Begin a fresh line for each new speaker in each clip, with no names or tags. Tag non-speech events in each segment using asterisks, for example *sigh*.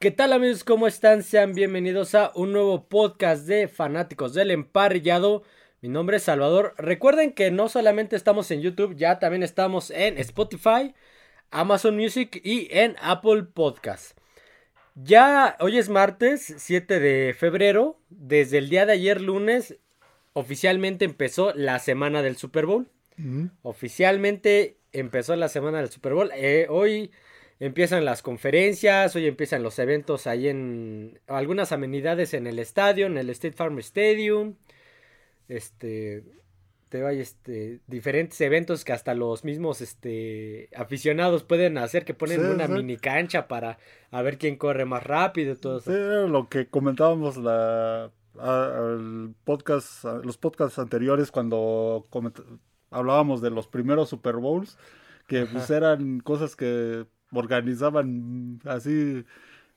¿Qué tal amigos? ¿Cómo están? Sean bienvenidos a un nuevo podcast de fanáticos del emparrillado. Mi nombre es Salvador. Recuerden que no solamente estamos en YouTube, ya también estamos en Spotify, Amazon Music y en Apple Podcast. Ya hoy es martes 7 de febrero. Desde el día de ayer lunes oficialmente empezó la semana del Super Bowl. Oficialmente empezó la semana del Super Bowl. Eh, hoy empiezan las conferencias, hoy empiezan los eventos ahí en algunas amenidades en el estadio, en el State Farm Stadium. Este te vaya este diferentes eventos que hasta los mismos este aficionados pueden hacer que ponen una mini cancha para a ver quién corre más rápido todo
eso. lo que comentábamos la el podcast los podcasts anteriores cuando hablábamos de los primeros Super Bowls que pues eran cosas que organizaban así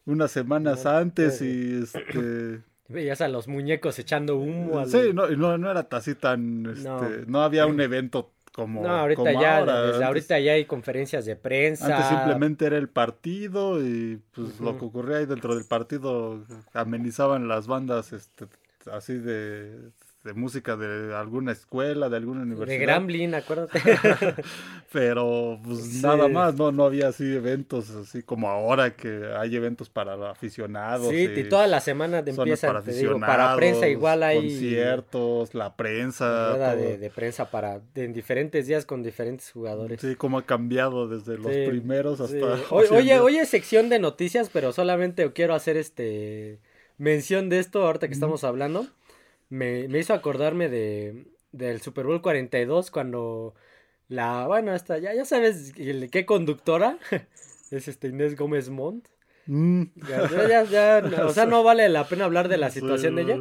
unas semanas antes y este *clears throat*
veías a los muñecos echando humo.
Sí, no, no, no era así tan, este, no. había un evento como,
no, ahorita ya, ahora. ahorita ya hay conferencias de prensa.
Antes simplemente era el partido y pues lo que ocurría ahí dentro del partido amenizaban las bandas este así de de música de alguna escuela, de alguna universidad.
De Grambling, acuérdate. *laughs*
Pero pues nada más, no, no había así eventos así como ahora que hay eventos para aficionados.
Sí, y, toda la semana de empiezan, para, te digo, para prensa igual hay
conciertos, la prensa.
De, de, prensa para en diferentes días con diferentes jugadores.
Sí, como ha cambiado desde los primeros hasta.
oye, oye, sección de noticias, pero solamente quiero hacer este mención de esto ahorita que estamos hablando me, me hizo acordarme de, del Super Bowl 42 cuando la, bueno, hasta ya, ya sabes qué conductora *laughs* es este Inés Gómez Montt. Mm. Ya, ya, *laughs* o sea, no vale la pena hablar de la situación de ella.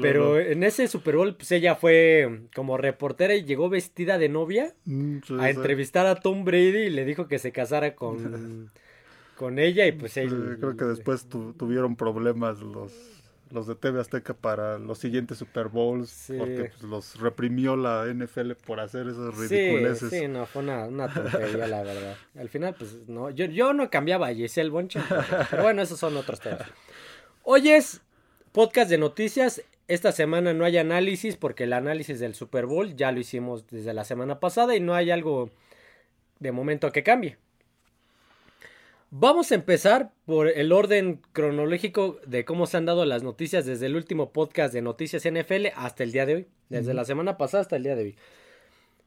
pero en ese Super Bowl, pues ella fue como reportera y llegó vestida de novia mm, a entrevistar a Tom Brady y le dijo que se casara con, *laughs* con ella y pues él...
creo que después tuvieron problemas los los de TV Azteca para los siguientes Super Bowls, porque pues, los reprimió la NFL por hacer esas ridiculeces.
Sí, sí, no, fue una, una tontería, la verdad. Al final, pues, no, yo, yo no cambiaba a Giselle Boncha, pero bueno, esos son otros temas. Hoy es podcast de noticias. Esta semana no hay análisis porque el análisis del Super Bowl ya lo hicimos desde la semana pasada y no hay algo de momento que cambie. Vamos a empezar por el orden cronológico de cómo se han dado las noticias desde el último podcast de Noticias NFL hasta el día de hoy. Desde la semana pasada hasta el día de hoy.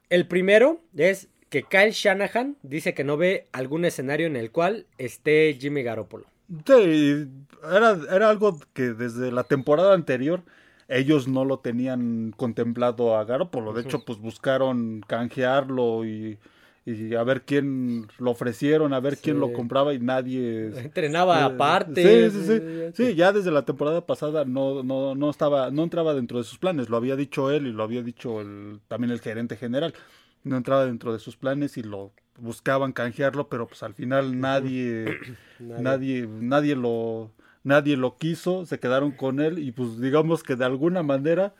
El primero es que Kyle Shanahan dice que no ve algún escenario en el cual esté Jimmy Garoppolo.
Sí, era, era algo que desde la temporada anterior ellos no lo tenían contemplado a Garoppolo. De hecho, pues buscaron canjearlo y y a ver quién lo ofrecieron, a ver quién lo compraba y nadie *laughs*
entrenaba eh, aparte.
Sí, sí, sí, sí. ya desde la temporada pasada no no no estaba no entraba dentro de sus planes, lo había dicho él y lo había dicho el, también el gerente general. No entraba dentro de sus planes y lo buscaban canjearlo, pero pues al final *clears throat* nadie nadie nadie lo nadie lo quiso, se quedaron con él y pues digamos que de alguna manera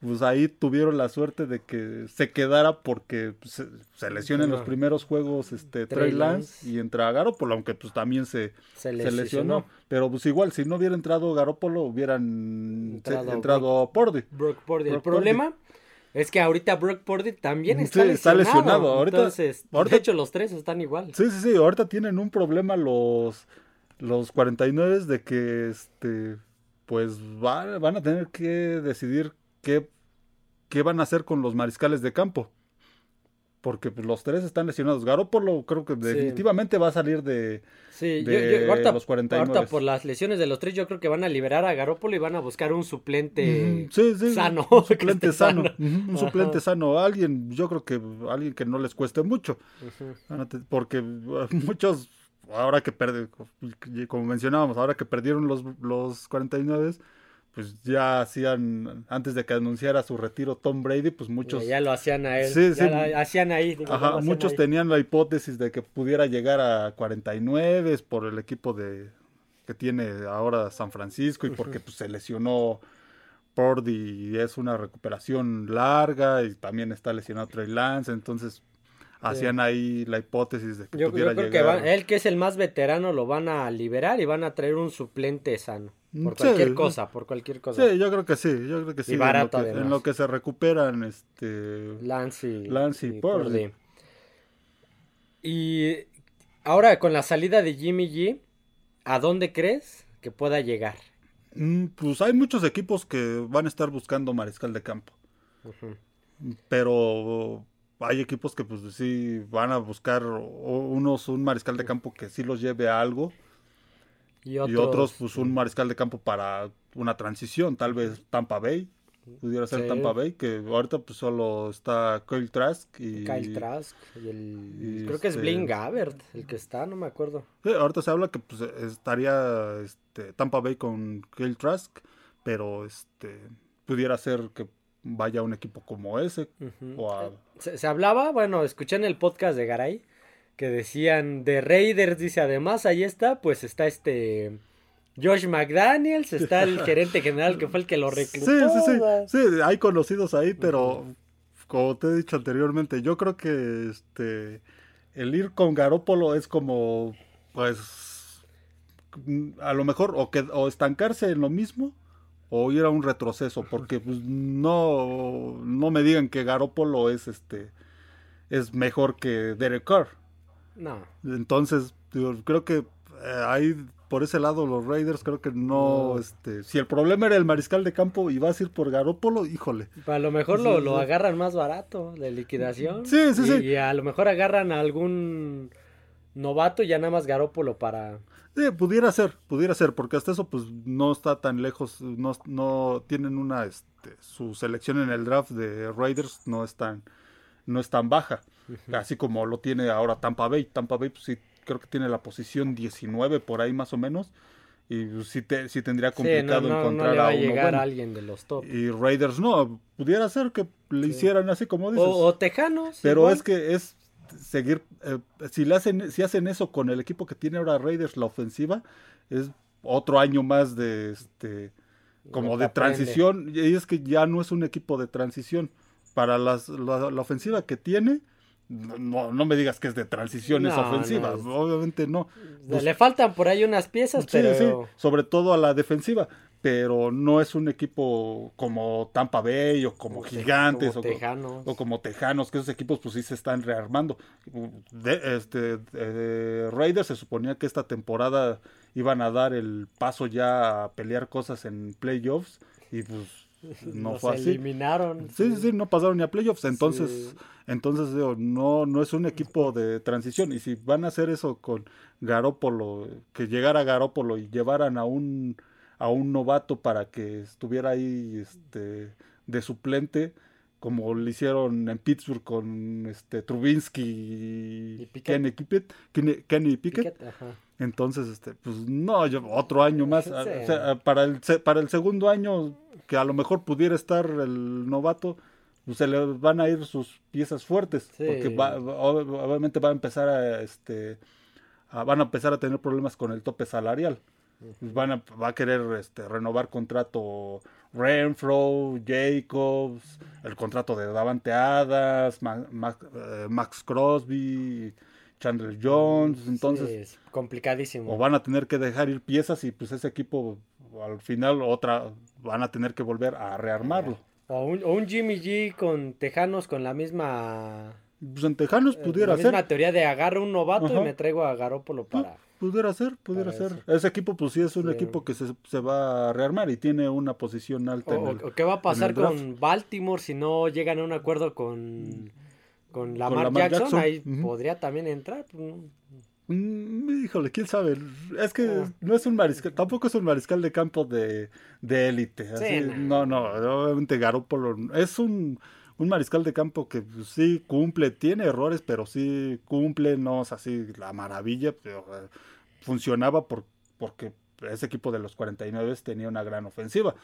pues ahí tuvieron la suerte de que se quedara porque se, se lesiona en los primeros juegos este Trey Lance y entra Garoppolo, aunque pues también se, se, lesionó. Pero pues igual, si no hubiera entrado Garoppolo, hubieran entrado, Pordy.
Brock Pordy. El problema es que ahorita Brock Pordy también está, lesionado. Ahorita, Entonces, de hecho, los tres están igual.
Sí, sí, sí. Ahorita tienen un problema los, los 49 de que este pues van a tener que decidir qué, qué van a hacer con los mariscales de campo. Porque pues, los tres están lesionados. Garoppolo creo que definitivamente va a salir de,
sí, los 49. Ahorita por las lesiones de los tres yo creo que van a liberar a Garoppolo y van a buscar un suplente sano.
Un *laughs* suplente sano. un suplente sano. Alguien, yo creo que alguien que no les cueste mucho. Porque *laughs* muchos, ahora que perdieron, como mencionábamos, ahora que perdieron los, los 49 pues ya hacían, antes de que anunciara su retiro Tom Brady, pues muchos...
Ya, lo hacían a él, sí, sí. hacían ahí.
Ajá, muchos tenían la hipótesis de que pudiera llegar a 49 por el equipo de que tiene ahora San Francisco y porque pues, se lesionó Purdy y es una recuperación larga y también está lesionado Trey Lance, entonces hacían ahí la hipótesis de que
Yo,
pudiera
yo creo
llegar.
que va- él, que es el más veterano, lo van a liberar y van a traer un suplente sano. Por cualquier
sí.
cosa, por cualquier cosa.
Sí, yo creo que sí, yo creo que sí.
Y
en
barato,
lo que, en lo que se recuperan, este...
Lance y,
Lance y Purdy.
Y ahora con la salida de Jimmy G, ¿a dónde crees que pueda llegar?
mm, Pues hay muchos equipos que van a estar buscando mariscal de campo. Pero hay equipos que pues sí van a buscar unos un mariscal de campo que sí los lleve a algo
Y
y
otros,
pues un mariscal de campo para una transición, tal vez Tampa Bay, pudiera ser
Sí.
Tampa Bay, que ahorita pues solo está Kyle Trask y
Kyle Trask y el
y
creo que es
este-
Blaine Gabbert el que está, no me acuerdo.
Sí, ahorita se habla que pues estaría este, Tampa Bay con Kyle Trask, pero este pudiera ser que vaya a un equipo como ese
Ujú.
o a-
Se, se hablaba, bueno, escuché en el podcast de Garay que decían de Raiders, dice además, ahí está, pues está este Josh McDaniels, está el *laughs* gerente general que fue el que lo reclutó.
Sí, sí, sí. Sí, hay conocidos ahí, pero como te he dicho anteriormente, yo creo que este el ir con Garópolo es como pues a lo mejor o que o estancarse en lo mismo o ir a un retroceso, porque *laughs* pues no no me digan que Garópolo es este es mejor que Derek Carr.
No,
Entonces, creo que eh, ahí por ese lado los Raiders creo que no,
No.
este, si el problema era el mariscal de campo y vas a ir por Garópolo, híjole.
a lo mejor lo,
Sí,
lo
sí.
agarran más barato de liquidación.
Sí, sí,
y,
sí.
Y a lo mejor agarran a algún novato y ya nada más Garópolo para...
Sí, pudiera ser, pudiera ser, porque hasta eso pues no está tan lejos, no, no tienen una, este, su selección en el draft de Raiders no es tan, no es tan baja, así como lo tiene ahora Tampa Bay. Tampa Bay pues sí, creo que tiene la posición 19 por ahí más o menos, y pues, sí, te, sí tendría
Sí, no,
complicado
no,
encontrar
le va
a uno
llegar
bueno.
a alguien de los top.
Y Raiders no, pudiera ser que le hicieran así como dices.
O, o Tejanos.
pero
igual.
es que es seguir, eh, si le hacen, si hacen eso con el equipo que tiene ahora Raiders, la ofensiva, es otro año más de este como de transición, y es que ya no es un equipo de transición. Para las, la, la ofensiva que tiene, no, no me digas que es de transición esa
No,
ofensiva,
no es-
obviamente no. Pues-
Le faltan por ahí unas piezas,
Sí,
pero...
sí, sobre todo a la defensiva, pero no es un equipo como Tampa Bay o como
Te-
Gigantes
como
o,
Tejanos.
o como Tejanos, que esos equipos pues sí se están rearmando. De, este, eh, Raiders se suponía que esta temporada iban a dar el paso ya a pelear cosas en playoffs y pues *laughs* no
Nos
fue así.
eliminaron.
Sí, sí, sí, no pasaron ni a playoffs. Entonces,
Sí.
entonces digo, no, no es un equipo de transición. Y si van a hacer eso con Garópolo, que llegara Garópolo y llevaran a un a un novato para que estuviera ahí este de suplente, como lo hicieron en Pittsburgh con este Trubinsky
Y
y
Pickett.
Kenny Pickett, Kenny, Kenny Pickett. Entonces, este, pues no, yo- otro año más.
Sí.
O sea, para el, para el segundo año, que a lo mejor pudiera estar el novato, pues se le van a ir sus piezas fuertes.
Sí.
Porque va- va- ob- obviamente va a empezar a, este, a- van a empezar a tener problemas con el tope salarial. Pues van a, va a querer este, renovar contrato Renfro, Jacobs, el contrato de Davante Adams, eh, Max Crosby, Chandler Jones. Entonces,
Sí, es complicadísimo.
o van a tener que dejar ir piezas y pues ese equipo al final otra van a tener que volver a rearmarlo.
O un, o un Jimmy G con Tejanos con la misma,
Pues en Tejanos
eh,
pudiera
la
ser,
misma teoría de agarro un novato
Ajá.
y me traigo a Garópolo para...
pudiera ser, pudiera
para
ser.
eso.
Ese equipo pues sí es un
Sí.
equipo que se, se va a rearmar y tiene una posición
O,
alta en
o-
el-
o qué va a pasar
el
con Baltimore si no llegan a un acuerdo con, con Lamar,
Lamar
Jackson?
Jackson,
Ahí podría también entrar. pues, no.
Mm, híjole, quién sabe. Es que
Ah.
no es un mariscal, tampoco es un mariscal de campo de de élite. así,
Sí,
no, no, obviamente Garoppolo es un, un mariscal de campo que pues, sí cumple, tiene errores, pero sí cumple, no es así la maravilla, pero eh, funcionaba por, porque ese equipo de los 49 tenía una gran ofensiva.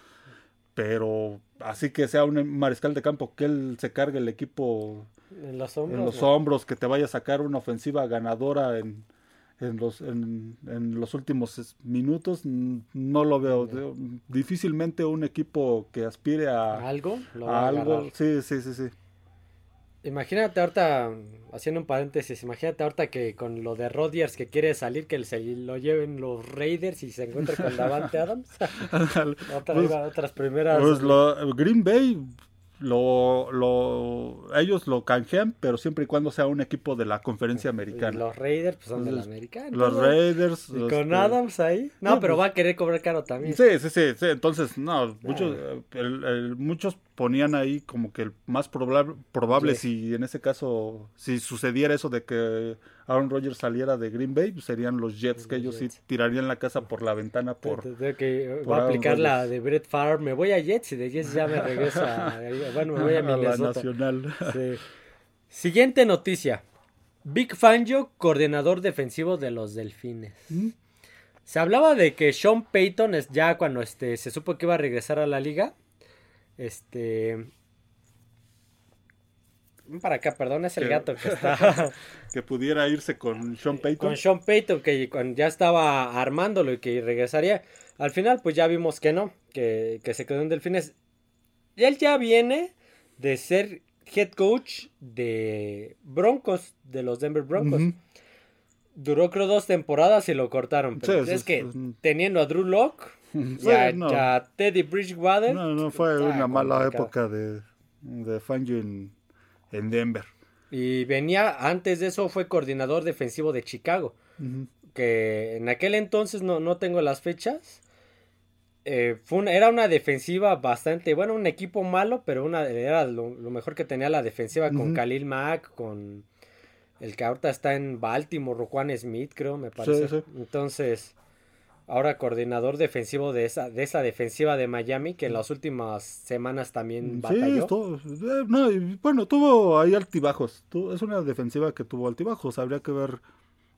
Pero así que sea un mariscal de campo que él se cargue el equipo
En los hombros.
en los hombros, que te vaya a sacar una ofensiva ganadora en, en los, en, en los últimos minutos, no lo veo. Difícilmente un equipo que aspire a,
¿Algo? Lo
a algo.
agarrar.
Sí, sí, sí, sí.
Imagínate ahorita, haciendo un paréntesis, imagínate ahorita que con lo de Rodgers que quiere salir, que se lo lleven los Raiders y se encuentre con Davante *laughs* Adams. Otra,
Pues-
otras primeras.
Pues lo- Green Bay lo, lo, ellos lo canjean, pero siempre y cuando sea un equipo de la conferencia
y
americana.
los Raiders pues son de la americana.
Los Raiders.
Y con Adams ahí. No,
no,
pero
pues-
va a querer cobrar caro también.
Sí, sí, sí, sí. Entonces, no, muchos,
Ah.
el- el- muchos ponían ahí como que el más probable, probable
Sí.
si en ese caso, si sucediera eso de que Aaron Rodgers saliera de Green Bay, pues serían los Jets, que
Los
ellos
Jets.
sí tirarían la casa por la ventana por...
Que
por
va a aplicar la de Brett Favre. Me voy a Jets y de Jets ya me regreso a. *laughs* Bueno, me voy a
a la nacional.
Sí. Siguiente noticia. Big Fangio, coordinador defensivo de los Delfines.
Mm.
Se hablaba de que Sean Payton es ya cuando este, se supo que iba a regresar a la liga. Este. Para acá, perdón, es el
Que-
gato que está *laughs*
que pudiera irse con Sean Payton.
con Sean Payton, que ya estaba armándolo y que regresaría. Al final, pues ya vimos que no, que, que se quedó en Delfines. Y él ya viene de ser head coach de Broncos, de los Denver Broncos. Duró creo dos temporadas y lo cortaron. Pero
Sí,
es que teniendo a Drew Locke, *laughs* ya,
no.
ya Teddy Bridgewater.
No, no fue una mala
complicado.
época de, de Fangio en, en Denver.
Y venía, antes de eso fue coordinador defensivo de Chicago. Que en aquel entonces no, no tengo las fechas. Eh, fue una- era una defensiva bastante, bueno, un equipo malo, pero una, era lo, lo mejor que tenía la defensiva con
Ujú.
Khalil Mack, con el que ahorita está en Baltimore, Roquan Smith, creo, me parece.
sí.
Entonces, ahora coordinador defensivo de esa, de esa defensiva de Miami, que en las últimas semanas también
Sí,
batalló.
estuvo- eh, no, bueno, tuvo ahí altibajos. Tu- es una defensiva que tuvo altibajos. Habría que ver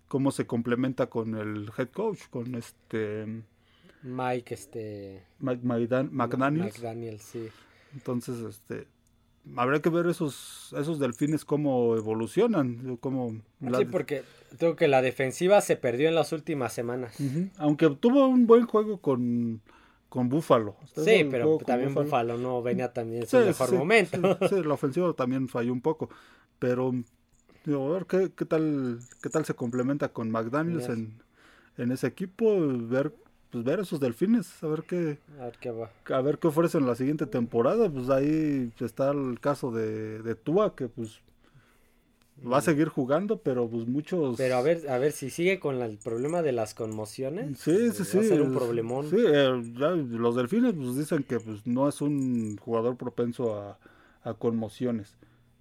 cómo se complementa con el head coach, con este
Mike, este...
Mike Maidan- McDaniels.
McDaniels, sí.
Entonces, este habría que ver esos esos delfines cómo evolucionan, cómo la-
Sí, porque creo que la defensiva se perdió en las últimas semanas.
Aunque tuvo un buen juego con con Buffalo.
Sí, pero también Buffalo no venía también en su mejor
sí,
momento.
Sí, sí, la ofensiva también falló un poco, pero digo, a ver qué, qué tal qué tal se complementa con McDaniels en, en ese equipo, ver pues ver esos delfines, a ver qué
A ver qué va.
a ver qué ofrecen la siguiente temporada, pues ahí está el caso de, de Tua que pues va a seguir jugando, pero pues muchos
Pero a ver, a ver si sigue con la- el problema de las conmociones.
Sí, sí, sí.
Va a ser un problemón.
Sí, eh, ya los delfines pues dicen que pues no es un jugador propenso a, a conmociones,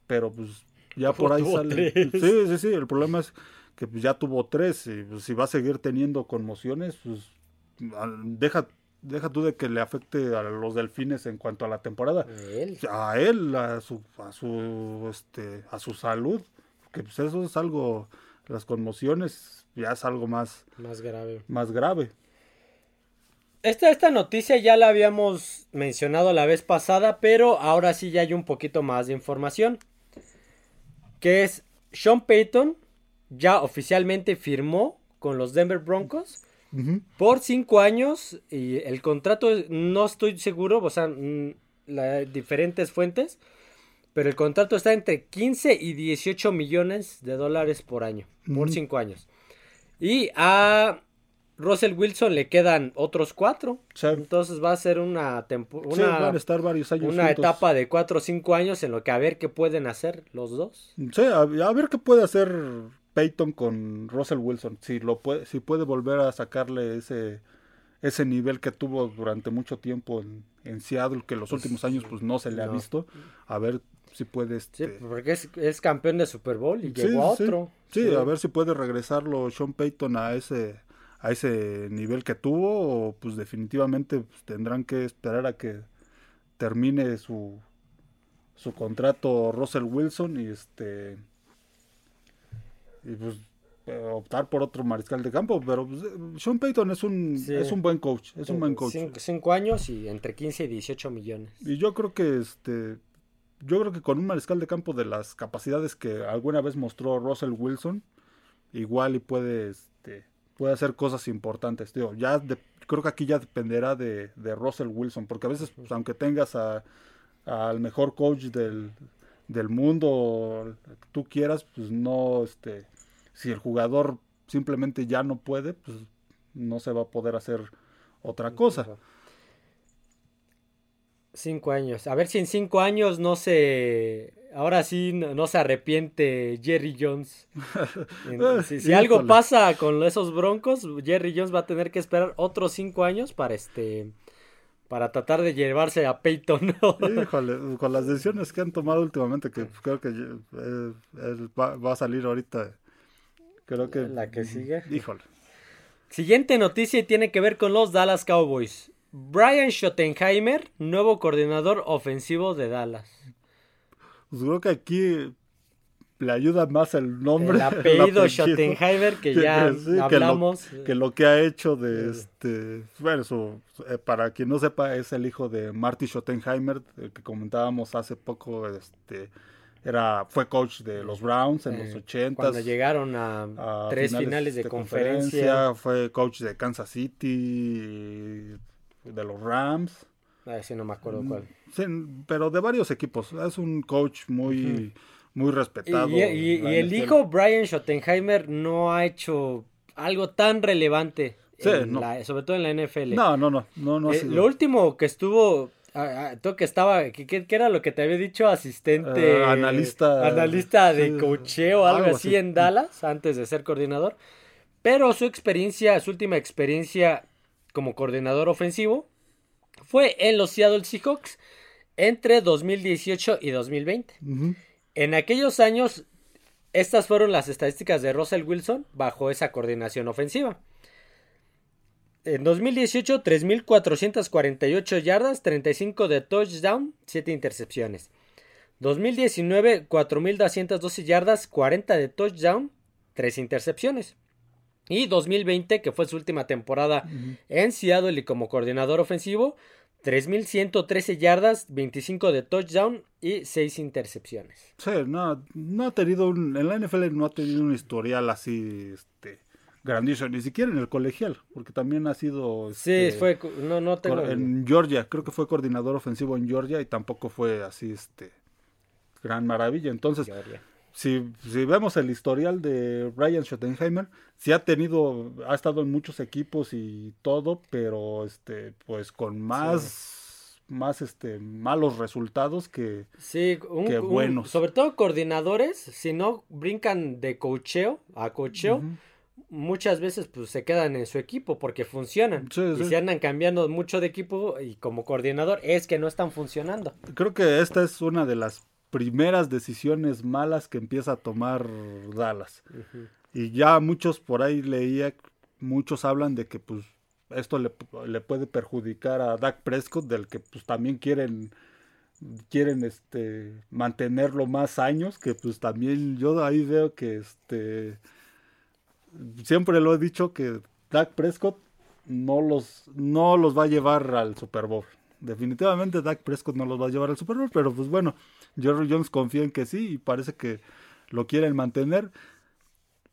pero pues ya por ahí *laughs* sale.
tres.
Sí, sí, sí, el problema es que pues ya tuvo tres y pues, si va a seguir teniendo conmociones, pues deja deja tú de que le afecte a los delfines en cuanto a la temporada.
Él.
A él, a su, a su, este, a su salud, que pues eso es algo, las conmociones ya es algo más,
Más grave.
más grave.
Esta, esta noticia ya la habíamos mencionado la vez pasada, pero ahora sí ya hay un poquito más de información. Que es Sean Payton ya oficialmente firmó con los Denver Broncos Por cinco años y el contrato no estoy seguro, o sea, mm, la- diferentes fuentes, pero el contrato está entre 15 y 18 millones de dólares por año, por cinco años. Y a Russell Wilson le quedan otros cuatro,
Sí.
entonces va a ser una,
Sí,
una,
van a estar varios años
una etapa de cuatro o cinco años en lo que a ver qué pueden hacer los dos.
Sí, a, a ver qué puede hacer Peyton con Russell Wilson. Si lo puede, si puede volver a sacarle ese ese nivel que tuvo durante mucho tiempo en, en Seattle, que los últimos años pues no se le ha visto. A ver si puede
Sí,
este,
porque es, es campeón de Super Bowl y
Sí,
llegó a
sí.
otro.
Sí, a ver si puede regresarlo Sean Payton a ese a ese nivel que tuvo o pues definitivamente pues, tendrán que esperar a que termine su su contrato Russell Wilson y este y pues optar por otro mariscal de campo, pero pues, Sean Payton es un
Sí.
es un buen coach, es un buen coach.
Cinco, cinco años y entre 15 y 18 millones.
Y yo creo que este yo creo que con un mariscal de campo de las capacidades que alguna vez mostró Russell Wilson, igual y puede este puede hacer cosas importantes, tío. Ya de- creo que aquí ya dependerá de, de Russell Wilson, porque a veces pues, aunque tengas a al mejor coach del, del mundo tú quieras, pues no, este, si el jugador simplemente ya no puede, pues no se va a poder hacer otra cosa.
Cinco años. A ver si en cinco años no se. Ahora sí no, se arrepiente Jerry Jones. *laughs* si, algo pasa con esos broncos, Jerry Jones va a tener que esperar otros cinco años para este. Para tratar de llevarse a Peyton. *laughs*
Híjole, con las decisiones que han tomado últimamente, que creo que eh, va, a salir ahorita. Creo que.
La que sigue.
Híjole.
Siguiente noticia y tiene que ver con los Dallas Cowboys. Brian Schottenheimer, nuevo coordinador ofensivo de Dallas.
Pues creo que aquí le ayuda más el nombre.
El apellido, Schottenheimer, que ya *laughs* hablamos.
Que lo, que ha hecho de este. Bueno, eh, para quien no sepa, es el hijo de Marty Schottenheimer, que comentábamos hace poco. Este era fue coach de los Browns en los 80
cuando llegaron a, tres finales, de, conferencia.
fue coach de Kansas City de los Rams.
A sí, no me acuerdo mm, cuál.
Sí, pero de varios equipos. Es un coach muy, muy respetado.
Y, el hijo Brian Schottenheimer no ha hecho algo tan relevante. sobre todo en la NFL.
No, no, no. no, no
eh, lo último que estuvo tú que estaba, ¿qué, era lo que te había dicho? Asistente.
Ah, analista.
Analista de cocheo, algo, algo así, en Dallas, antes de ser coordinador. Pero su experiencia, su última experiencia como coordinador ofensivo fue en los Seattle Seahawks entre 2018 y 2020. En aquellos años, estas fueron las estadísticas de Russell Wilson bajo esa coordinación ofensiva. En 2018, 3.448 yardas, 35 de touchdown, 7 intercepciones. 2019, 4.212 yardas, 40 de touchdown, 3 intercepciones. Y 2020, que fue su última temporada en Seattle y como coordinador ofensivo, 3.113 yardas, 25 de touchdown y 6 intercepciones.
Sí, no, no ha tenido un, en la NFL no ha tenido un historial así este, grandísimo, ni siquiera en el colegial, porque también ha sido...
sí, este, fue, no, no tengo...
En Georgia, creo que fue coordinador ofensivo en Georgia y tampoco fue así, este, gran maravilla. Entonces, si, si, vemos el historial de Brian Schottenheimer, sí ha tenido, ha estado en muchos equipos y todo, pero este, pues con más, más este, malos resultados que,
sí, buenos. sobre todo coordinadores, si no brincan de cocheo a cocheo, muchas veces pues se quedan en su equipo porque funcionan. y se andan cambiando mucho de equipo y como coordinador es que no están funcionando.
Creo que esta es una de las primeras decisiones malas que empieza a tomar Dallas. Y ya muchos por ahí leía, muchos hablan de que pues esto le, puede perjudicar a Dak Prescott, del que pues también quieren quieren este mantenerlo más años, que pues también yo ahí veo que este siempre lo he dicho que Dak Prescott no los no los va a llevar al Super Bowl. Definitivamente Dak Prescott no los va a llevar al Super Bowl, pero pues bueno, Jerry Jones confía en que sí y parece que lo quieren mantener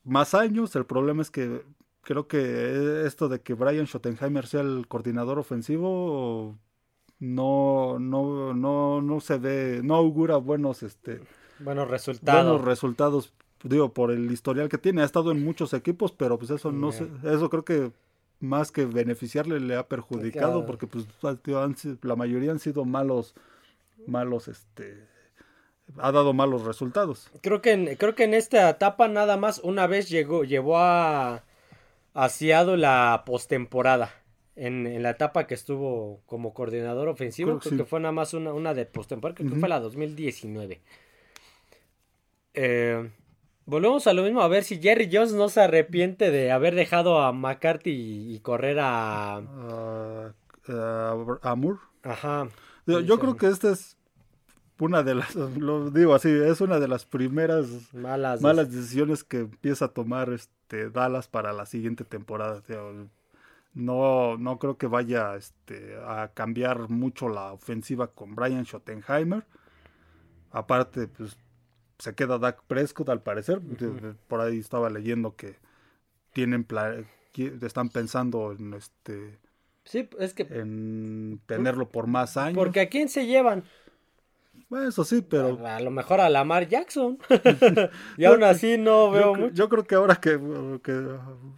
más años. El problema es que creo que esto de que Brian Schottenheimer sea el coordinador ofensivo no no no no se ve no augura buenos este
buenos resultados
buenos resultados digo por el historial que tiene ha estado en muchos equipos pero pues eso no sé eso creo que más que beneficiarle le ha perjudicado porque pues la mayoría han sido malos malos este ha dado malos resultados.
Creo que en, creo que en esta etapa nada más una vez llegó, llevó a, a la postemporada. En, en, la etapa que estuvo como coordinador ofensivo, creo, que, fue nada más una, una de postemporada, creo que fue la 2019. Eh, volvemos a lo mismo, a ver si Jerry Jones no se arrepiente de haber dejado a McCarthy y, correr a...
a Moore.
Ajá.
Yo, creo que este es una de las, *laughs* lo digo así, es una de las primeras malas, malas decisiones que empieza a tomar este Dallas para la siguiente temporada. No, no creo que vaya este, a cambiar mucho la ofensiva con Brian Schottenheimer. Aparte, pues se queda Dak Prescott al parecer. Por ahí estaba leyendo que tienen están pensando en este
sí, es que
en tenerlo por más años.
Porque a quién se llevan?
Bueno, eso sí, pero...
A, lo mejor a Lamar Jackson. *laughs* y aún así no veo
yo,
mucho.
Yo creo que ahora que, que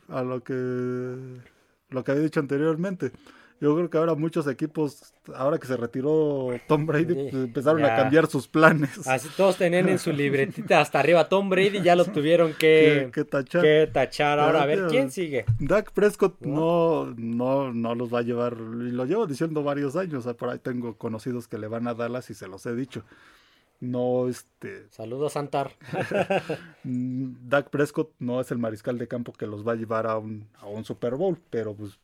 a lo que lo que había dicho anteriormente, yo creo que ahora muchos equipos, ahora que se retiró Tom Brady, pues, empezaron
ya.
a cambiar sus planes.
Así todos tenían en su *laughs* libretita hasta arriba Tom Brady, ya lo tuvieron que, *laughs*
que, que tachar.
que tachar. Ahora, a ver, ¿quién sigue?
Dak Prescott no, no, no los va a llevar, y lo llevo diciendo varios años, por ahí tengo conocidos que le van a Dallas y se los he dicho. No, este,
Saludos, Santar. *laughs*
Dak Prescott no es el mariscal de campo que los va a llevar a un, a un Super Bowl, pero pues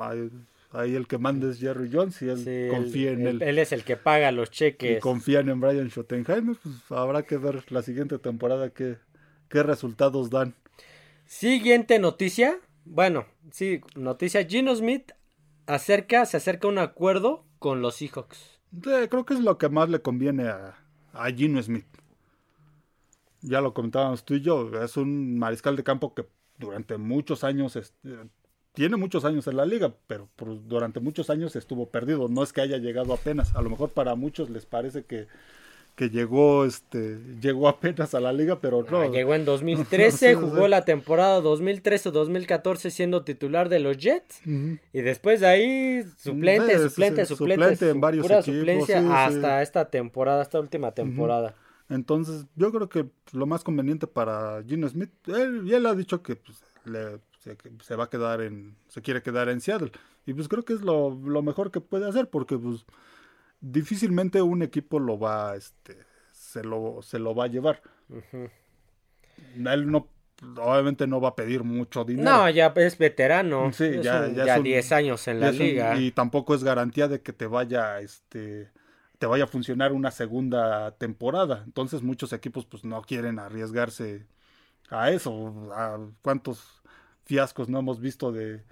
ahí, el que manda es Jerry Jones y él
Sí,
confía en él.
Él es el que paga los
y
cheques.
confían en Brian Schottenheimer, pues habrá que ver la siguiente temporada qué, qué resultados dan.
Siguiente noticia. Bueno, sí, noticia. Gino Smith acerca, se acerca a un acuerdo con los Seahawks.
Sí, creo que es lo que más le conviene a, a Gino Smith. Ya lo comentábamos tú y yo, es un mariscal de campo que durante muchos años, este, tiene muchos años en la liga, pero por- durante muchos años estuvo perdido. No es que haya llegado apenas. A lo mejor para muchos les parece que, que llegó, este, llegó apenas a la liga, pero no.
Ah, llegó en *laughs* 2013,
Sí,
jugó
sí.
la temporada 2013-2014 siendo titular de los Jets. Y después de ahí, suplente,
Sí,
suplente, suplente,
suplente en varios
pura
equipos,
suplencia hasta esta temporada, esta última temporada.
Entonces, yo creo que lo más conveniente para Gino Smith, él, y él ha dicho que pues, le- se, va a quedar en, se quiere quedar en Seattle. Y pues creo que es lo, lo mejor que puede hacer, porque pues difícilmente un equipo lo va, este, se lo, se lo va a llevar. Él no, obviamente no va a pedir mucho dinero.
No, ya es veterano.
Sí,
Es
ya-
un-
ya
ya
es un-
10 años en la
un-
liga.
y tampoco es garantía de que te vaya, este, te vaya a funcionar una segunda temporada. Entonces muchos equipos pues no quieren arriesgarse a eso. A cuántos fiascos no hemos visto de,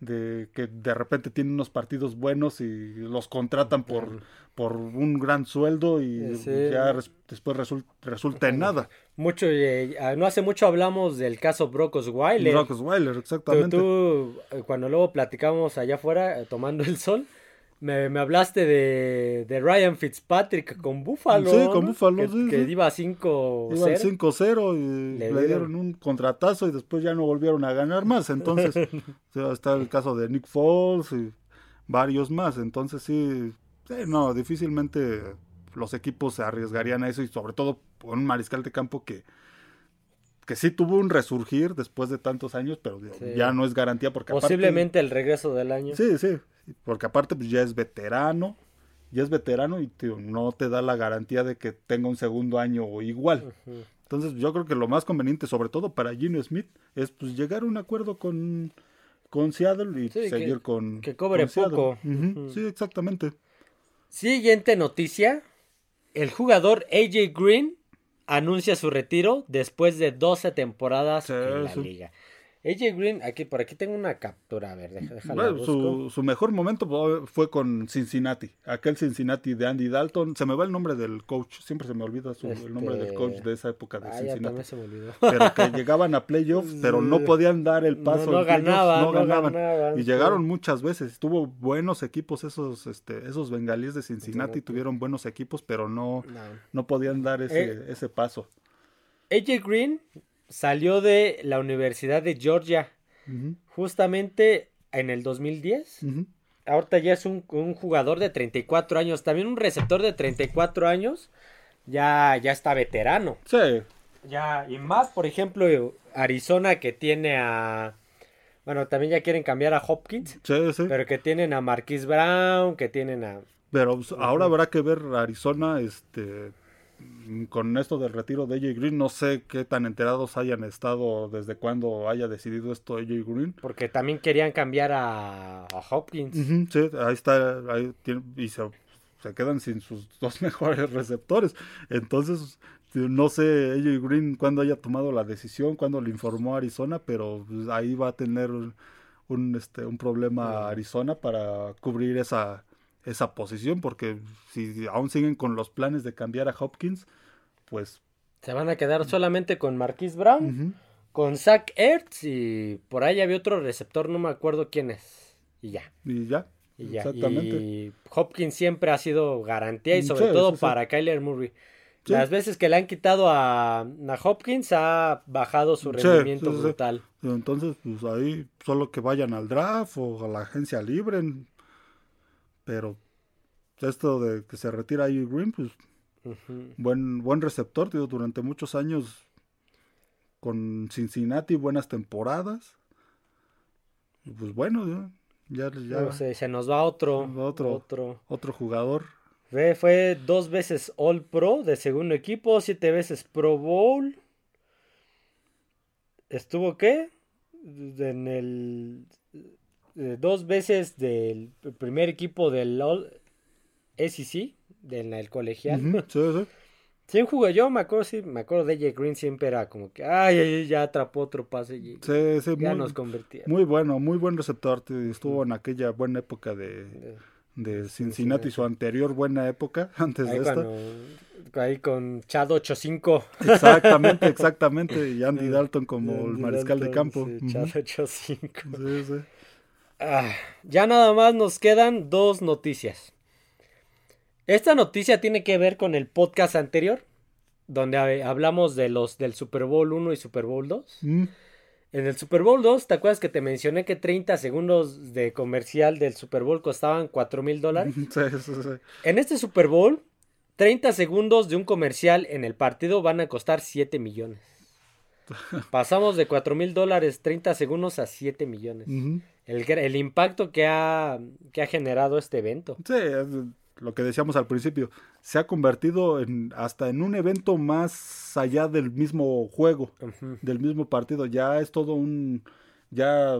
de que de repente tienen unos partidos buenos y los contratan por, por un gran sueldo y
Sí.
ya res- después resul- resulta en nada.
Mucho, eh, ah, no hace mucho hablamos del caso Brock Osweiler.
Brock Osweiler,
Tú,
exactamente.
tú, eh, cuando luego platicábamos allá afuera eh, tomando el sol, me, me hablaste de, de Ryan Fitzpatrick con Buffalo.
Sí, con. Buffalo,
que,
sí,
que
sí.
iba a 5
Iban 5-0 y
Le
le,
dieron-
un contratazo y después ya no volvieron a ganar más. Entonces, *laughs* está el caso de Nick Foles y varios más. Entonces, sí, sí, no, difícilmente los equipos se arriesgarían a eso y sobre todo con un mariscal de campo que, que sí tuvo un resurgir después de tantos años, pero
Sí.
ya no es garantía porque aparte-
Posiblemente el regreso del año.
Sí, sí, porque aparte pues ya es veterano, ya es veterano y tío, no te da la garantía de que tenga un segundo año o igual. Entonces yo creo que lo más conveniente, sobre todo para Gino Smith, es pues llegar a un acuerdo con, con Seattle y
Sí, que-
seguir con
que cobre
con
poco.
Sí, exactamente.
Siguiente noticia. El jugador AJ Green anuncia su retiro después de 12 temporadas
Sí,
en la
sí.
liga. AJ Green, aquí por aquí tengo una captura, a ver, déjala
Bueno, su, su mejor momento fue- con Cincinnati, aquel Cincinnati de Andy Dalton. Se me va el nombre del coach, siempre se me olvida su- el nombre del
Este,
coach de esa época de
Ah,
Cincinnati.
también se me olvidó.
pero que *laughs* llegaban a playoffs, pero no podían dar el paso.
no ganaban,
no
no
ganaban.
ganaban,
Y llegaron muchas veces. Tuvo buenos equipos esos, este, esos bengalíes de Cincinnati, tuvieron buenos equipos, pero no,
No.
no podían dar ese,
Eh.
ese paso.
AJ Green salió de la Universidad de Georgia justamente en el 2010.
ujú.
Ahorita ya es un, un jugador de 34 años, también un receptor de 34 años. Ya, ya está veterano.
Sí,
Ya, y más, por ejemplo, Arizona que tiene a. Bueno, también ya quieren cambiar a Hopkins,
sí, sí. Pero,
pero que tienen a Marquise Brown, que tienen a.
pues, ahora habrá que ver Arizona, este, con esto del retiro de AJ Green. No sé qué tan enterados hayan estado desde cuando haya decidido esto AJ Green.
Porque también querían cambiar a, a Hopkins.
Sí, ahí está, ahí tiene- y se, se quedan sin sus *laughs* dos mejores receptores. Entonces, no sé AJ Green cuándo haya tomado la decisión, cuándo le informó a Arizona, pero ahí va a tener un, este, un problema Arizona para cubrir esa, esa posición, porque si aún siguen con los planes de cambiar a Hopkins, pues...
Se van a quedar solamente con Marquise Brown, con Zach Ertz y por ahí había otro receptor, no me acuerdo quién es. Y ya.
y ya.
Y ya.
Exactamente.
Y Hopkins siempre ha sido garantía y sobre
sí,
todo
sí, sí.
para Kyler Murray. Las veces que le han quitado a, a Hopkins ha bajado su rendimiento brutal.
Entonces, pues ahí solo que vayan al draft o a la agencia libre. Pero esto de que se retira ahí Green, pues buen, buen receptor, digo, durante muchos años con Cincinnati, buenas temporadas. Y pues bueno, ya, ya, ya
No sé, se nos va otro.
Otro.
otro.
otro jugador.
Fue, fue dos veces All Pro de segundo equipo, siete veces Pro Bowl. ¿Estuvo qué? En el. Eh, dos veces del primer equipo del All SEC, del el colegial.
Ujú, sí, sí. *laughs*
Jugó yo, me acuerdo, sí, me acuerdo de Jay Green siempre era como que, ay, ya atrapó otro pase y
Sí, sí,
ya
muy,
nos convertía.
muy bueno, muy buen receptor. Estuvo en aquella buena época de, de Cincinnati, su anterior buena época, *laughs* antes de esta.
cuando, ahí con Chad 85.
Exactamente, exactamente. Y *laughs* Andy Dalton como el mariscal de campo.
sí,
Ujú.
Chad 85.
Sí, sí.
Ah, ya nada más nos quedan dos noticias. Esta noticia tiene que ver con el podcast anterior, donde hab- hablamos de los del Super Bowl 1 y Super Bowl 2.
Mm,
En el Super Bowl 2, ¿te acuerdas que te mencioné que 30 segundos de comercial del Super Bowl costaban 4 mil dólares? *laughs*
Sí, sí, sí.
En este Super Bowl, 30 segundos de un comercial en el partido van a costar 7 millones. *laughs* Pasamos de 4 mil dólares 30 segundos a 7 millones. El, el impacto que ha, que ha generado este evento.
Sí, es lo que decíamos al principio. Se ha convertido en hasta en un evento más allá del mismo juego, del mismo partido. Ya es todo un. Ya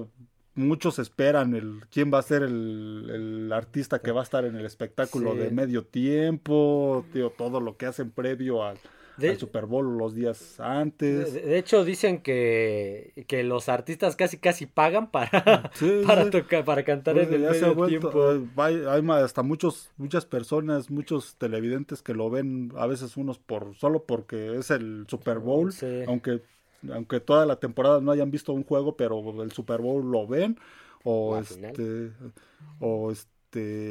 muchos esperan el quién va a ser el, el artista que va a estar en el espectáculo
Sí.
de medio tiempo, tío, todo lo que hacen previo al,
De-
al Super Bowl los días antes.
de hecho, dicen que, que los artistas casi casi pagan para, *laughs*
Sí,
para,
sí.
tocar, para cantar
Pues
en el medio
vuelto,
tiempo.
eh, hay, hasta muchos, muchas personas, muchos televidentes que lo ven, a veces unos por solo porque es el Super Bowl,
Sí.
aunque, aunque toda la temporada no hayan visto un juego, pero el Super Bowl lo ven, o
final.
este, o este,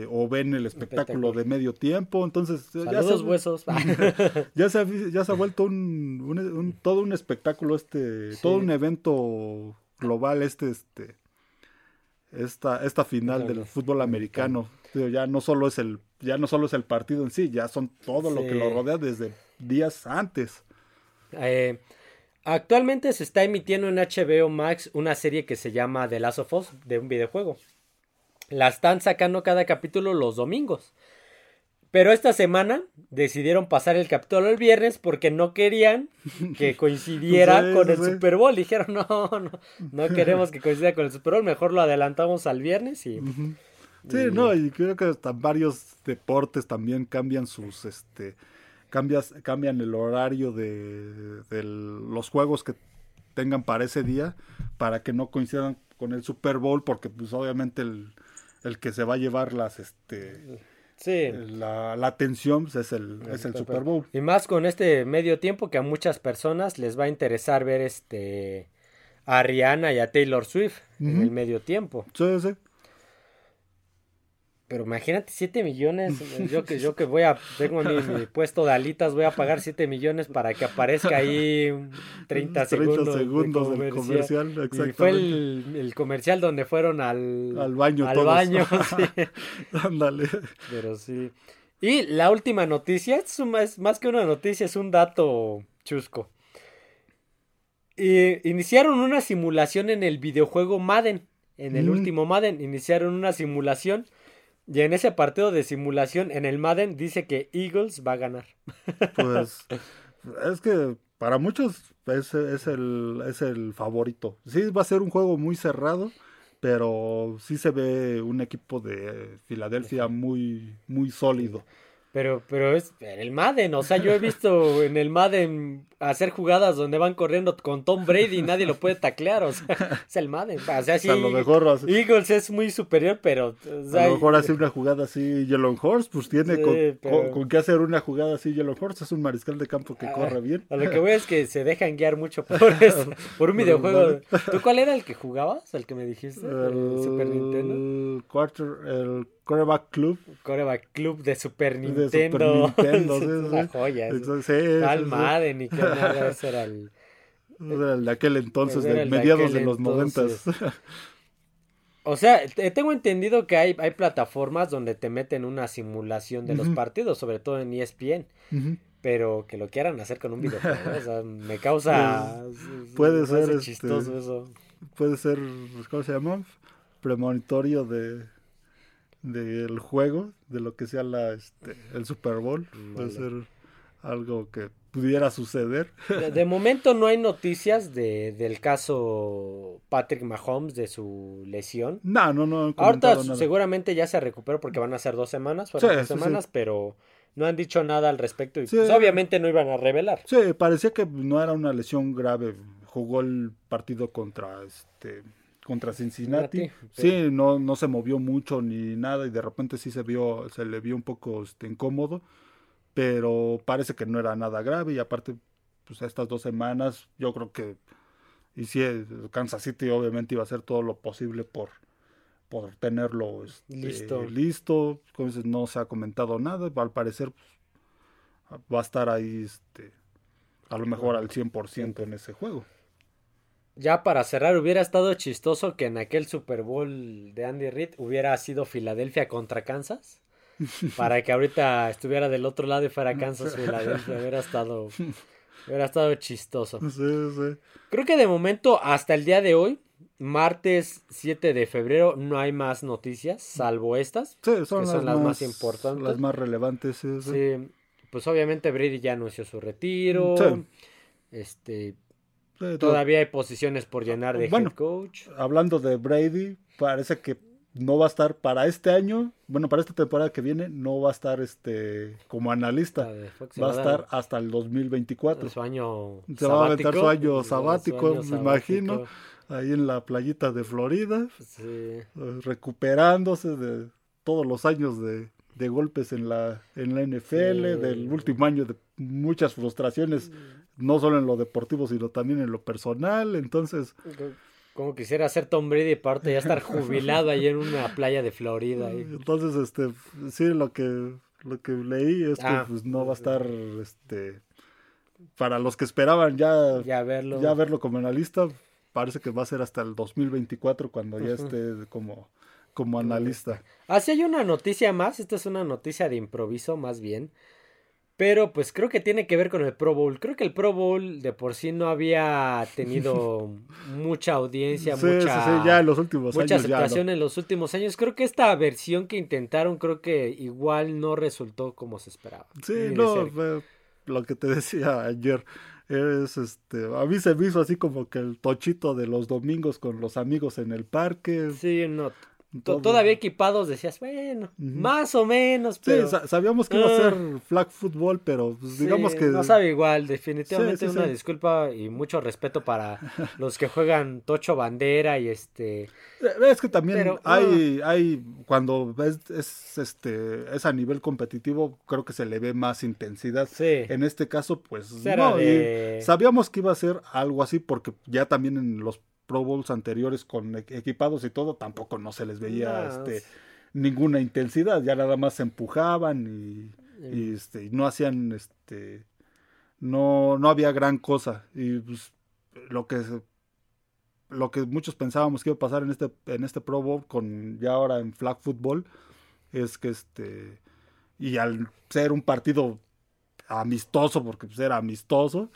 o ven el espectáculo de medio tiempo, entonces ya se,
huesos. *laughs*
ya se ha, vi- ya se ha vuelto un, un- un- todo un espectáculo este,
Sí.
todo un evento global este, este, esta, esta final del fútbol americano. Ya no solo es el, ya no solo es el partido en sí, ya son todo lo que lo rodea desde días antes.
Eh, actualmente se está emitiendo en HBO Max una serie que se llama The Last of Us, de un videojuego. La están sacando cada capítulo los domingos. Pero esta semana decidieron pasar el capítulo el viernes porque no querían que *laughs* coincidiera
Sí,
con el
sí.
Super Bowl. Dijeron, no, no, no *laughs* queremos que coincida con el Super Bowl, mejor lo adelantamos al viernes y...
Sí,
Y-
no, y creo que hasta varios deportes también cambian sus, este, cambias, cambian el horario de, de los juegos que tengan para ese día, para que no coincidan con el Super Bowl, porque pues obviamente el, el que se va a llevar las, este,
Sí.
la, la atención pues, es el, es el Super Bowl.
Y más con este medio tiempo que a muchas personas les va a interesar ver este a Rihanna y a Taylor Swift en el medio tiempo.
Sí, sí.
Pero imagínate 7 millones, *laughs* yo que yo que voy a tengo mi, mi *laughs* puesto de alitas, voy a pagar 7 millones para que aparezca ahí *laughs* 30 segundos, de
segundos del
comercial.
comercial,
Y fue
exactamente.
el, el comercial donde fueron al,
Al baño
al
todos.
baño, sí.
Ándale.
Pero sí. Y la última noticia, es, un- es más que una noticia, es un dato chusco. Y iniciaron una simulación en el videojuego Madden. En el
Mm.
último Madden iniciaron una simulación. Y en ese partido de simulación en el Madden dice que Eagles va a ganar.
Pues *laughs* es que para muchos es, es el, es el favorito. Sí, va a ser un juego muy cerrado, pero sí se ve un equipo de Filadelfia muy, muy sólido.
Pero, pero es en el Madden, o sea, yo he visto en el Madden hacer jugadas donde van corriendo con Tom Brady y nadie lo puede taclear, o sea, *laughs* es el Madden. O sea, sí,
a lo mejor
Eagles es muy superior, pero... o sea,
a lo mejor hace una jugada así Yellow Horse, pues tiene
Sí,
con,
pero-
con- con qué hacer una jugada así Yellow Horse, es un mariscal de campo que
Ah,
corre bien.
A lo que voy es que se dejan guiar mucho *laughs* por eso, por un videojuego. ¿Tú cuál era el que jugabas? ¿El que me dijiste? ¿El Super Nintendo?
El- quarter, el Coreback Club.
Coreback Club de Super Nintendo. De Super *laughs* Nintendo, una joya. Tal Madden y que nada, *laughs* ese era el...
Era el de aquel entonces, de mediados de, los noventas. *laughs*
O sea, tengo entendido que hay, hay plataformas donde te meten una simulación de los partidos, sobre todo en ESPN. Pero que lo quieran hacer con un videojuego, o sea, me causa...
puede ser este, chistoso eso. Puede ser, ¿cómo se llama? Premonitorio de del juego, de lo que sea la, este, el Super Bowl. Puede ser algo que pudiera suceder.
De, momento no hay noticias de, del caso Patrick Mahomes de su lesión.
No, no, no.
Ahorita seguramente ya se recuperó porque van a ser dos semanas, fueron dos semanas, pero no han dicho nada al respecto y pues, obviamente no iban a revelar.
Sí, parecía que no era una lesión grave. Jugó el partido contra este contra Cincinnati. Sí, no, no se movió mucho ni nada y de repente sí se vio, se le vio un poco este, incómodo pero parece que no era nada grave y aparte, pues estas dos semanas yo creo que y si Kansas City obviamente iba a hacer todo lo posible por, por tenerlo este, listo. listo. Como dices, no se ha comentado nada, al parecer pues, va a estar ahí este, a lo mejor al 100% en ese juego.
Ya para cerrar, hubiera estado chistoso que en aquel Super Bowl de Andy Reid hubiera sido Filadelfia contra Kansas *laughs* para que ahorita estuviera del otro lado y fuera Kansas *laughs* Filadelfia. Hubiera estado, hubiera estado chistoso. Creo que de momento, hasta el día de hoy, martes 7 de febrero, no hay más noticias, salvo estas,
que son las, más, importantes. Las más relevantes,
sí, Pues obviamente Brady ya anunció su retiro. Este. Todavía hay posiciones por llenar de head coach.
Hablando de Brady, parece que no va a estar para este año, bueno, para esta temporada que viene, no va a estar este como analista. Va a estar hasta el 2024.
Su año
Se va a aventar su año sabático, me imagino, ahí en la playita de Florida, eh, recuperándose de todos los años de, de golpes en la, en la NFL, del último año de muchas frustraciones, no solo en lo deportivo, sino también en lo personal. Entonces,
como quisiera ser Tom Brady parte ya estar *laughs* jubilado ahí en una playa de Florida.
Entonces, este, sí, lo que, lo que leí es que ah. pues, no va a estar, este, para los que esperaban ya,
ya verlo,
ya verlo como analista, parece que va a ser hasta el 2024 cuando ya esté como, como analista.
Así hay una noticia más, esta es una noticia de improviso más bien. Pero pues creo que tiene que ver con el Pro Bowl. Creo que el Pro Bowl de por sí no había tenido *laughs* mucha audiencia, mucha,
ya en los últimos
mucha aceptación en los últimos años. Creo que esta versión que intentaron, creo que igual no resultó como se esperaba.
Sí, no, lo que te *laughs* decía ayer es este, a mí se me hizo así como que el tochito de los domingos con los amigos en el parque.
Sí, no, Todavía equipados decías, bueno, más o menos. Pero...
Sí, sabíamos que iba a ser ah. flag football, pero pues, digamos que.
No sabe igual, definitivamente una disculpa y mucho respeto para *laughs* los que juegan Tocho Bandera y este.
Eh, es que también hay, hay, cuando es, es, este, es a nivel competitivo, creo que se le ve más intensidad. En este caso, pues no, sabíamos que iba a ser algo así, porque ya también en los Pro Bowls anteriores con equipados y todo, tampoco no se les veía este ninguna intensidad, ya nada más se empujaban y, este, no hacían este no, no había gran cosa. Y pues, lo que lo que muchos pensábamos que iba a pasar en este, en este Pro Bowl con ya ahora en flag football es que este y al ser un partido amistoso porque pues era amistoso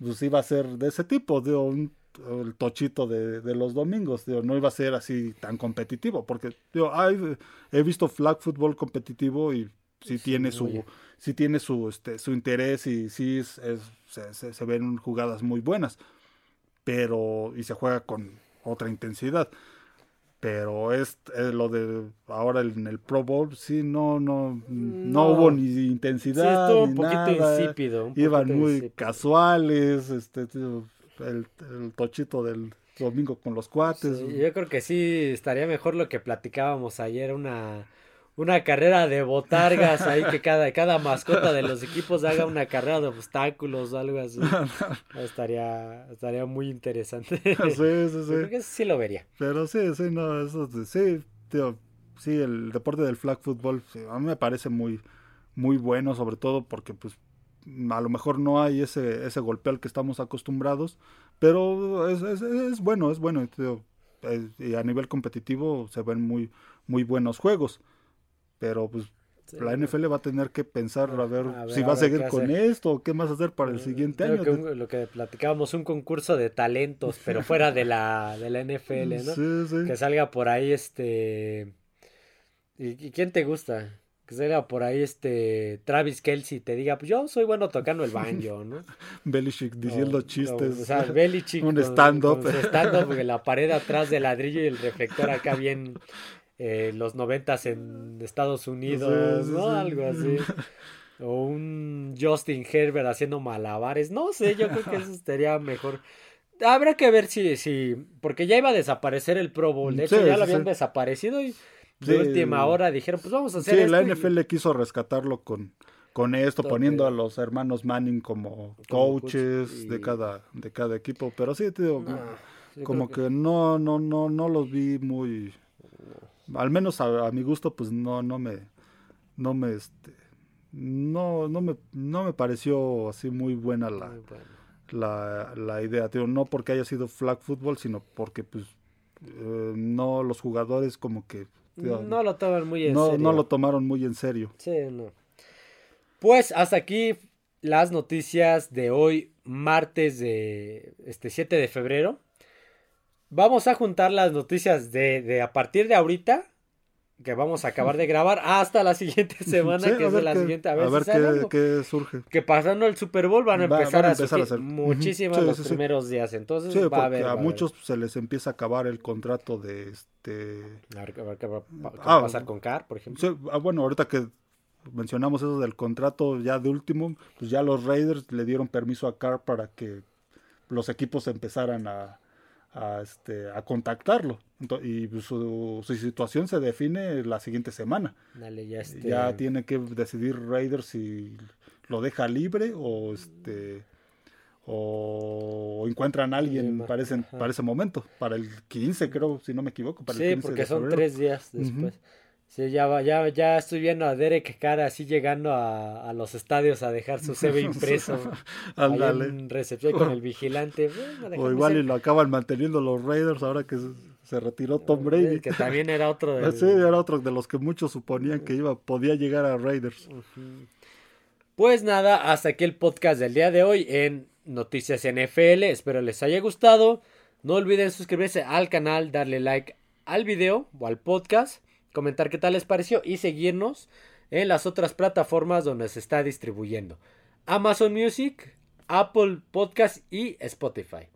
pues iba a ser de ese tipo de un el tochito de, de los domingos. no iba a ser así tan competitivo, porque he visto flag football competitivo y sí, tiene su sí tiene su este su interés y sí es, se, se, ven jugadas muy buenas, pero y se juega con otra intensidad. Pero es, lo de ahora en el Pro Bowl, sí, no, no, no, hubo ni intensidad. Sí, un poquito insípido. Iban muy casuales, este, el, tochito del domingo con los cuates.
yo creo que sí estaría mejor lo que platicábamos ayer, una, una carrera de botargas ahí que cada, cada mascota de los equipos haga una carrera de obstáculos o algo así. *laughs* estaría, estaría muy interesante.
Sí, sí, sí.
creo que sí lo vería.
Pero sí, sí, no, eso sí, tío, sí, el deporte del flag football a mí me parece muy, muy bueno, sobre todo porque pues a lo mejor no hay ese, ese golpe al que estamos acostumbrados, pero es, es, es bueno, es bueno. Y a nivel competitivo se ven muy, muy buenos juegos. Pero pues la NFL va a tener que pensar a ver, si va a seguir con esto o qué más hacer para el siguiente año.
lo que platicábamos, un concurso de talentos, pero fuera de la, de la NFL, *laughs* ¿no? Que salga por ahí este... ¿Y, quién te gusta? Que salga por ahí este Travis Kelsey te diga, pues yo soy bueno tocando el banjo, *laughs* ¿no?
Belichick diciendo chistes.
o sea, Belichick *laughs*
un stand-up.
Stand porque la pared atrás del ladrillo y el reflector acá bien eh, los noventas en Estados Unidos, ¿no? Algo así. *laughs* O un Justin Herbert haciendo malabares. No sé, yo creo que eso estaría mejor. Habrá que ver si, si, porque ya iba a desaparecer el Pro Bowl. De hecho, ya lo habían desaparecido y de última hora dijeron, pues vamos a hacer
Sí, la NFL quiso rescatarlo con, con esto, poniendo a los hermanos Manning como, coaches de cada, de cada equipo. Pero sí, tío, como que... que no, no, no, no los vi muy al menos a, mi gusto, pues no, no me, no me, este, no, no me, no me pareció así muy buena la, la, la, idea, tío, no porque haya sido flag football, sino porque, pues, eh, no los jugadores como que
no lo toman muy en
no,
serio.
No lo tomaron muy en serio.
Sí, no. Pues hasta aquí las noticias de hoy, martes de este 7 de febrero vamos a juntar las noticias de, de, a partir de ahorita, que vamos a acabar de grabar, hasta la siguiente *laughs* semana, que es la siguiente.
A ver, qué, surge.
Que pasando el Super Bowl van a empezar, a, hacer muchísimos los primeros días. Entonces va a haber.
A, muchos se les empieza a acabar el contrato de este.
A ver, qué va, a ah, pasar con Carr, por ejemplo.
Ah, bueno, ahorita que mencionamos eso del contrato ya de último, pues ya los Raiders le dieron permiso a Carr para que los equipos empezaran a a, este, a contactarlo. y su, su, situación se define la siguiente semana.
ya, este...
ya, tiene que decidir Raiders si lo deja libre o este o encuentran a alguien para ese, para ese momento, para el 15 creo, si no me equivoco. Para
sí, porque son tres días después. Sí, ya, ya, ya estoy viendo a Derek Carr así llegando a, a los estadios a dejar su CV impreso. *laughs* Ándale. en recepción con el vigilante. *laughs*
o igual y lo acaban manteniendo los Raiders ahora que se, retiró Tom Brady.
Que también era otro *laughs* de...
Sí, era otro de los que muchos suponían que iba, podía llegar a Raiders.
Pues nada, hasta aquí el podcast del día de hoy en Noticias NFL. Espero les haya gustado. No olviden suscribirse al canal, darle like al video o al podcast comentar qué tal les pareció y seguirnos en las otras plataformas donde se está distribuyendo. Amazon Music, Apple Podcast y Spotify.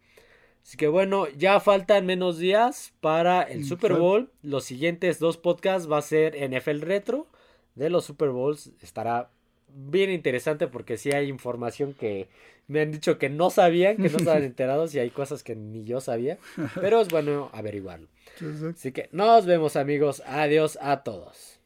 Así que bueno, ya faltan menos días para el Super Bowl. Los siguientes dos podcasts va a ser NFL Retro de los Super Bowls. Estará bien interesante porque sí hay información que me han dicho que no sabían, que no *laughs* estaban enterados y hay cosas que ni yo sabía. Pero es bueno averiguarlo. *laughs* Así que nos vemos amigos. Adiós a todos.